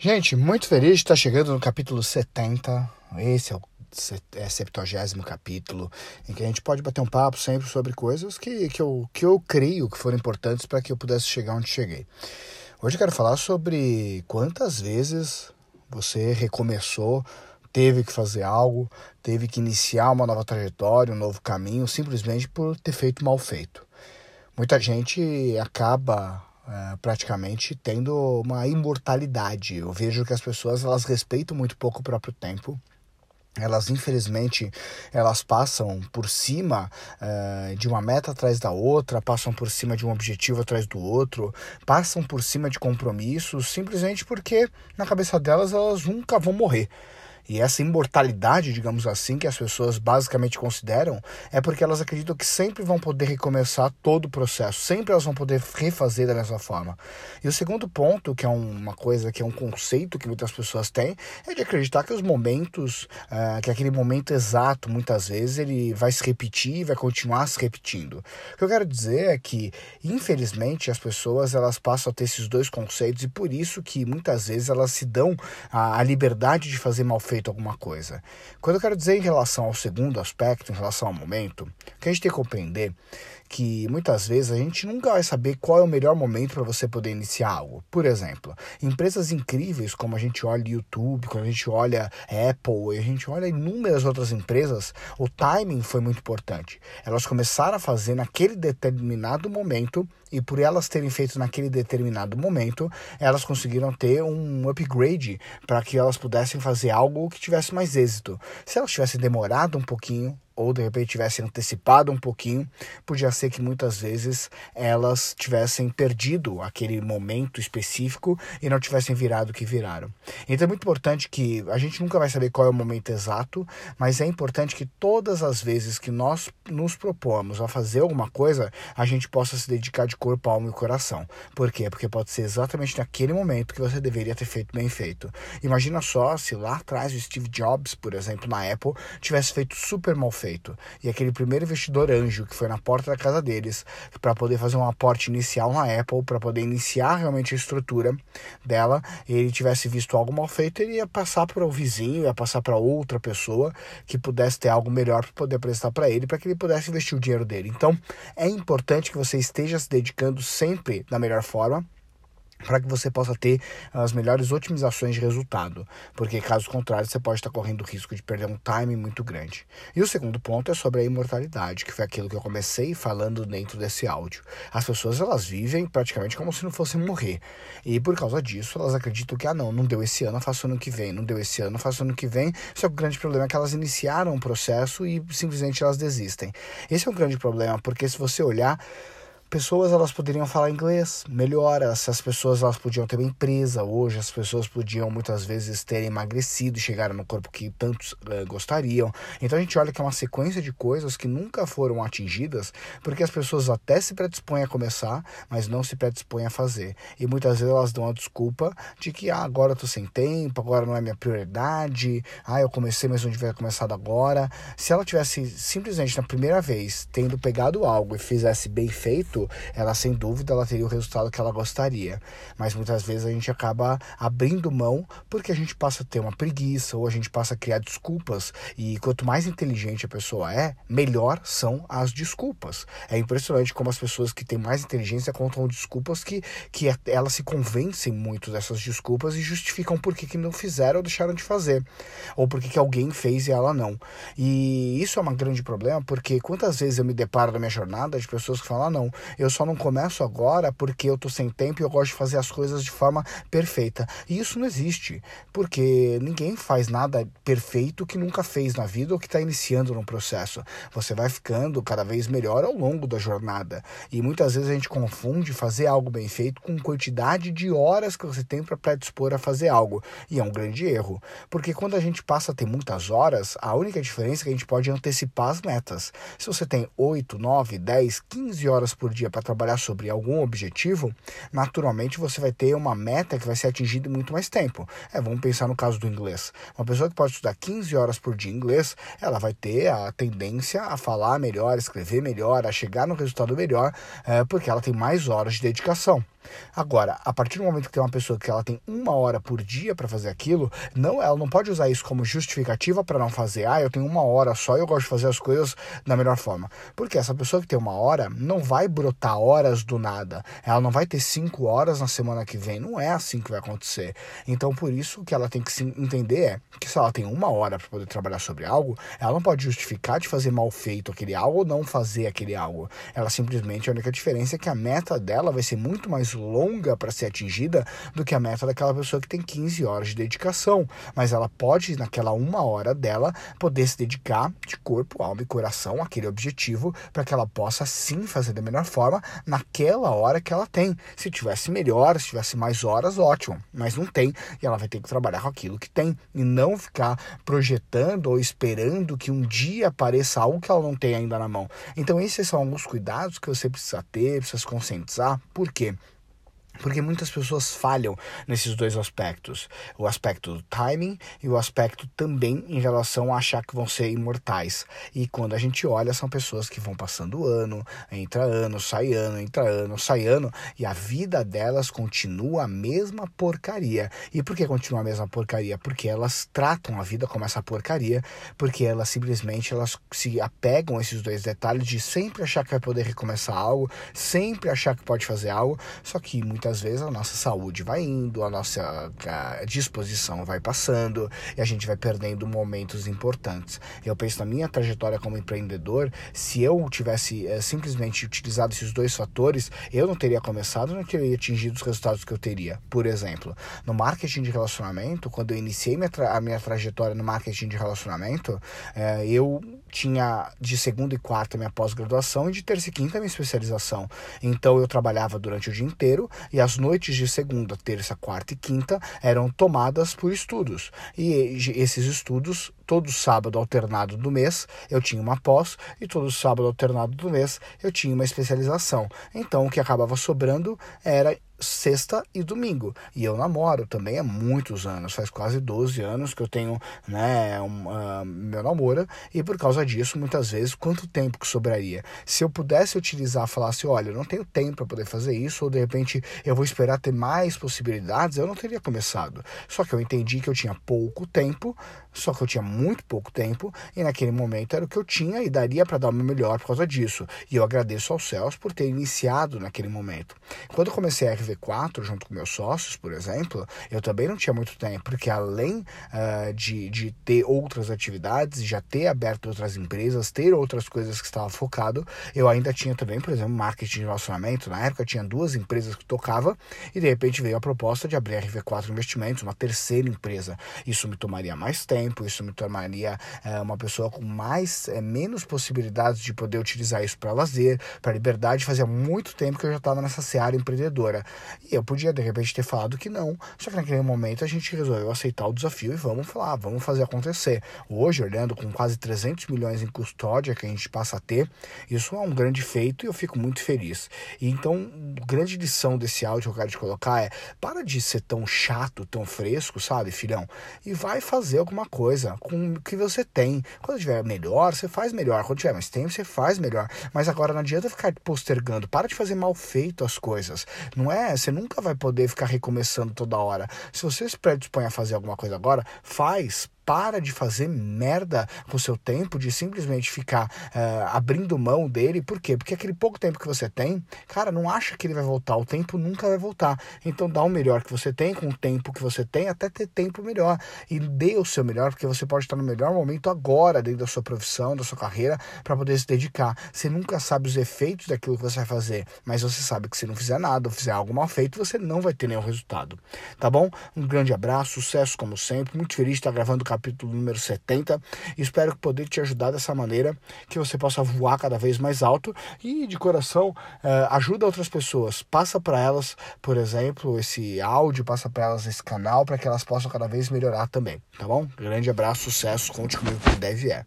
Gente, muito feliz de estar chegando no capítulo 70. Esse é o é 70 capítulo, em que a gente pode bater um papo sempre sobre coisas que, que, eu, que eu creio que foram importantes para que eu pudesse chegar onde cheguei. Hoje eu quero falar sobre quantas vezes você recomeçou, teve que fazer algo, teve que iniciar uma nova trajetória, um novo caminho, simplesmente por ter feito mal feito. Muita gente acaba praticamente tendo uma imortalidade. Eu vejo que as pessoas elas respeitam muito pouco o próprio tempo elas infelizmente elas passam por cima uh, de uma meta atrás da outra, passam por cima de um objetivo atrás do outro, passam por cima de compromissos simplesmente porque na cabeça delas elas nunca vão morrer. E essa imortalidade, digamos assim, que as pessoas basicamente consideram, é porque elas acreditam que sempre vão poder recomeçar todo o processo, sempre elas vão poder refazer da mesma forma. E o segundo ponto, que é uma coisa, que é um conceito que muitas pessoas têm, é de acreditar que os momentos, uh, que aquele momento exato, muitas vezes, ele vai se repetir vai continuar se repetindo. O que eu quero dizer é que, infelizmente, as pessoas elas passam a ter esses dois conceitos e por isso que muitas vezes elas se dão a, a liberdade de fazer mal feito alguma coisa. Quando eu quero dizer em relação ao segundo aspecto, em relação ao momento, o que a gente tem que compreender que muitas vezes a gente nunca vai saber qual é o melhor momento para você poder iniciar algo. Por exemplo, empresas incríveis como a gente olha YouTube, quando a gente olha Apple a gente olha inúmeras outras empresas, o timing foi muito importante. Elas começaram a fazer naquele determinado momento e por elas terem feito naquele determinado momento, elas conseguiram ter um upgrade para que elas pudessem fazer algo que tivesse mais êxito. Se elas tivessem demorado um pouquinho, ou de repente tivessem antecipado um pouquinho, podia ser que muitas vezes elas tivessem perdido aquele momento específico e não tivessem virado o que viraram. Então é muito importante que a gente nunca vai saber qual é o momento exato, mas é importante que todas as vezes que nós nos propomos a fazer alguma coisa, a gente possa se dedicar de corpo, alma e coração. Por quê? Porque pode ser exatamente naquele momento que você deveria ter feito bem feito. Imagina só se lá atrás o Steve Jobs, por exemplo, na Apple, tivesse feito super mal feito feito. E aquele primeiro investidor anjo que foi na porta da casa deles para poder fazer um aporte inicial na Apple, para poder iniciar realmente a estrutura dela, ele tivesse visto algo mal feito, ele ia passar para o vizinho, ia passar para outra pessoa que pudesse ter algo melhor para poder prestar para ele, para que ele pudesse investir o dinheiro dele. Então, é importante que você esteja se dedicando sempre da melhor forma para que você possa ter as melhores otimizações de resultado, porque caso contrário você pode estar correndo o risco de perder um time muito grande. E o segundo ponto é sobre a imortalidade, que foi aquilo que eu comecei falando dentro desse áudio. As pessoas elas vivem praticamente como se não fossem morrer, e por causa disso elas acreditam que ah não, não deu esse ano, faço ano que vem, não deu esse ano, faço ano que vem. Só que o grande problema é que elas iniciaram um processo e simplesmente elas desistem. Esse é um grande problema, porque se você olhar pessoas elas poderiam falar inglês melhor, essas pessoas elas podiam ter uma empresa hoje, as pessoas podiam muitas vezes ter emagrecido chegar no corpo que tantos uh, gostariam. Então a gente olha que é uma sequência de coisas que nunca foram atingidas, porque as pessoas até se predispõem a começar, mas não se predispõem a fazer. E muitas vezes elas dão a desculpa de que ah, agora eu tô sem tempo, agora não é minha prioridade, ah, eu comecei, mas não devia começado agora. Se ela tivesse simplesmente na primeira vez tendo pegado algo e fizesse bem feito, ela sem dúvida ela teria o resultado que ela gostaria. Mas muitas vezes a gente acaba abrindo mão porque a gente passa a ter uma preguiça ou a gente passa a criar desculpas. E quanto mais inteligente a pessoa é, melhor são as desculpas. É impressionante como as pessoas que têm mais inteligência contam desculpas que, que elas se convencem muito dessas desculpas e justificam por que, que não fizeram ou deixaram de fazer. Ou por que, que alguém fez e ela não. E isso é um grande problema porque quantas vezes eu me deparo na minha jornada de pessoas que falam: ah, não, eu só não começo agora porque eu tô sem tempo e eu gosto de fazer as coisas de forma perfeita. E isso não existe, porque ninguém faz nada perfeito que nunca fez na vida ou que está iniciando num processo. Você vai ficando cada vez melhor ao longo da jornada. E muitas vezes a gente confunde fazer algo bem feito com quantidade de horas que você tem para predispor a fazer algo. E é um grande erro, porque quando a gente passa a ter muitas horas, a única diferença é que a gente pode antecipar as metas. Se você tem 8, 9, 10, 15 horas por dia para trabalhar sobre algum objetivo, naturalmente você vai ter uma meta que vai ser atingida em muito mais tempo. É, vamos pensar no caso do inglês. Uma pessoa que pode estudar 15 horas por dia inglês, ela vai ter a tendência a falar melhor, escrever melhor, a chegar no resultado melhor, é, porque ela tem mais horas de dedicação. Agora, a partir do momento que tem uma pessoa que ela tem uma hora por dia para fazer aquilo, não, ela não pode usar isso como justificativa para não fazer. Ah, eu tenho uma hora só eu gosto de fazer as coisas da melhor forma. Porque essa pessoa que tem uma hora não vai brotar horas do nada. Ela não vai ter cinco horas na semana que vem. Não é assim que vai acontecer. Então, por isso que ela tem que se entender é que se ela tem uma hora para poder trabalhar sobre algo, ela não pode justificar de fazer mal feito aquele algo ou não fazer aquele algo. Ela simplesmente a única diferença é que a meta dela vai ser muito mais longa para ser atingida do que a meta daquela pessoa que tem 15 horas de dedicação. Mas ela pode, naquela uma hora dela, poder se dedicar de corpo, alma e coração àquele objetivo para que ela possa sim fazer da melhor forma naquela hora que ela tem. Se tivesse melhor, se tivesse mais horas, ótimo. Mas não tem e ela vai ter que trabalhar com aquilo que tem e não ficar projetando ou esperando que um dia apareça algo que ela não tem ainda na mão. Então, esses são alguns cuidados que você precisa ter, precisa se conscientizar. Por quê? Porque muitas pessoas falham nesses dois aspectos: o aspecto do timing e o aspecto também em relação a achar que vão ser imortais. E quando a gente olha, são pessoas que vão passando ano, entra ano, sai ano, entra ano, sai ano, e a vida delas continua a mesma porcaria. E por que continua a mesma porcaria? Porque elas tratam a vida como essa porcaria, porque elas simplesmente elas se apegam a esses dois detalhes de sempre achar que vai poder recomeçar algo, sempre achar que pode fazer algo, só que muitas muitas vezes a nossa saúde vai indo, a nossa a disposição vai passando e a gente vai perdendo momentos importantes. Eu penso na minha trajetória como empreendedor, se eu tivesse é, simplesmente utilizado esses dois fatores, eu não teria começado, não teria atingido os resultados que eu teria. Por exemplo, no marketing de relacionamento, quando eu iniciei minha a minha trajetória no marketing de relacionamento, é, eu tinha de segunda e quarta minha pós-graduação e de terça e quinta minha especialização. Então eu trabalhava durante o dia inteiro e as noites de segunda, terça, quarta e quinta eram tomadas por estudos. E esses estudos, todo sábado alternado do mês, eu tinha uma pós e todo sábado alternado do mês eu tinha uma especialização. Então o que acabava sobrando era sexta e domingo. E eu namoro também há muitos anos, faz quase 12 anos que eu tenho né, um, uh, meu namoro, e por causa disso, muitas vezes, quanto tempo que sobraria? Se eu pudesse utilizar, falasse, olha, eu não tenho tempo para poder fazer isso, ou de repente eu vou esperar ter mais possibilidades, eu não teria começado. Só que eu entendi que eu tinha pouco tempo, só que eu tinha muito pouco tempo, e naquele momento era o que eu tinha e daria para dar o meu melhor por causa disso. E eu agradeço aos céus por ter iniciado naquele momento. Quando eu comecei a V4 junto com meus sócios, por exemplo, eu também não tinha muito tempo, porque além uh, de, de ter outras atividades, já ter aberto outras empresas, ter outras coisas que estava focado, eu ainda tinha também, por exemplo, marketing de relacionamento. Na época tinha duas empresas que tocava e de repente veio a proposta de abrir a RV4 Investimentos, uma terceira empresa. Isso me tomaria mais tempo, isso me tornaria uh, uma pessoa com mais, uh, menos possibilidades de poder utilizar isso para lazer, para liberdade. Fazia muito tempo que eu já estava nessa seara empreendedora. E eu podia, de repente, ter falado que não. Só que naquele momento a gente resolveu aceitar o desafio e vamos falar, vamos fazer acontecer. Hoje, olhando com quase 300 milhões em custódia que a gente passa a ter, isso é um grande feito e eu fico muito feliz. E então, grande lição desse áudio que eu quero te colocar é: para de ser tão chato, tão fresco, sabe, filhão? E vai fazer alguma coisa com o que você tem. Quando tiver melhor, você faz melhor. Quando tiver mais tempo, você faz melhor. Mas agora não adianta ficar postergando. Para de fazer mal feito as coisas. Não é você nunca vai poder ficar recomeçando toda hora. Se você se predispõe a fazer alguma coisa agora, faz, para de fazer merda com seu tempo, de simplesmente ficar uh, abrindo mão dele. Por quê? Porque aquele pouco tempo que você tem, cara, não acha que ele vai voltar. O tempo nunca vai voltar. Então dá o melhor que você tem, com o tempo que você tem, até ter tempo melhor. E dê o seu melhor, porque você pode estar no melhor momento agora, dentro da sua profissão, da sua carreira, para poder se dedicar. Você nunca sabe os efeitos daquilo que você vai fazer, mas você sabe que se não fizer nada, ou fizer algo mal feito, você não vai ter nenhum resultado. Tá bom? Um grande abraço, sucesso como sempre. Muito feliz de estar gravando o capítulo número 70. Espero poder te ajudar dessa maneira, que você possa voar cada vez mais alto e de coração uh, ajuda outras pessoas. Passa para elas, por exemplo, esse áudio, passa para elas esse canal para que elas possam cada vez melhorar também, tá bom? Grande abraço, sucesso, conte comigo que deve é.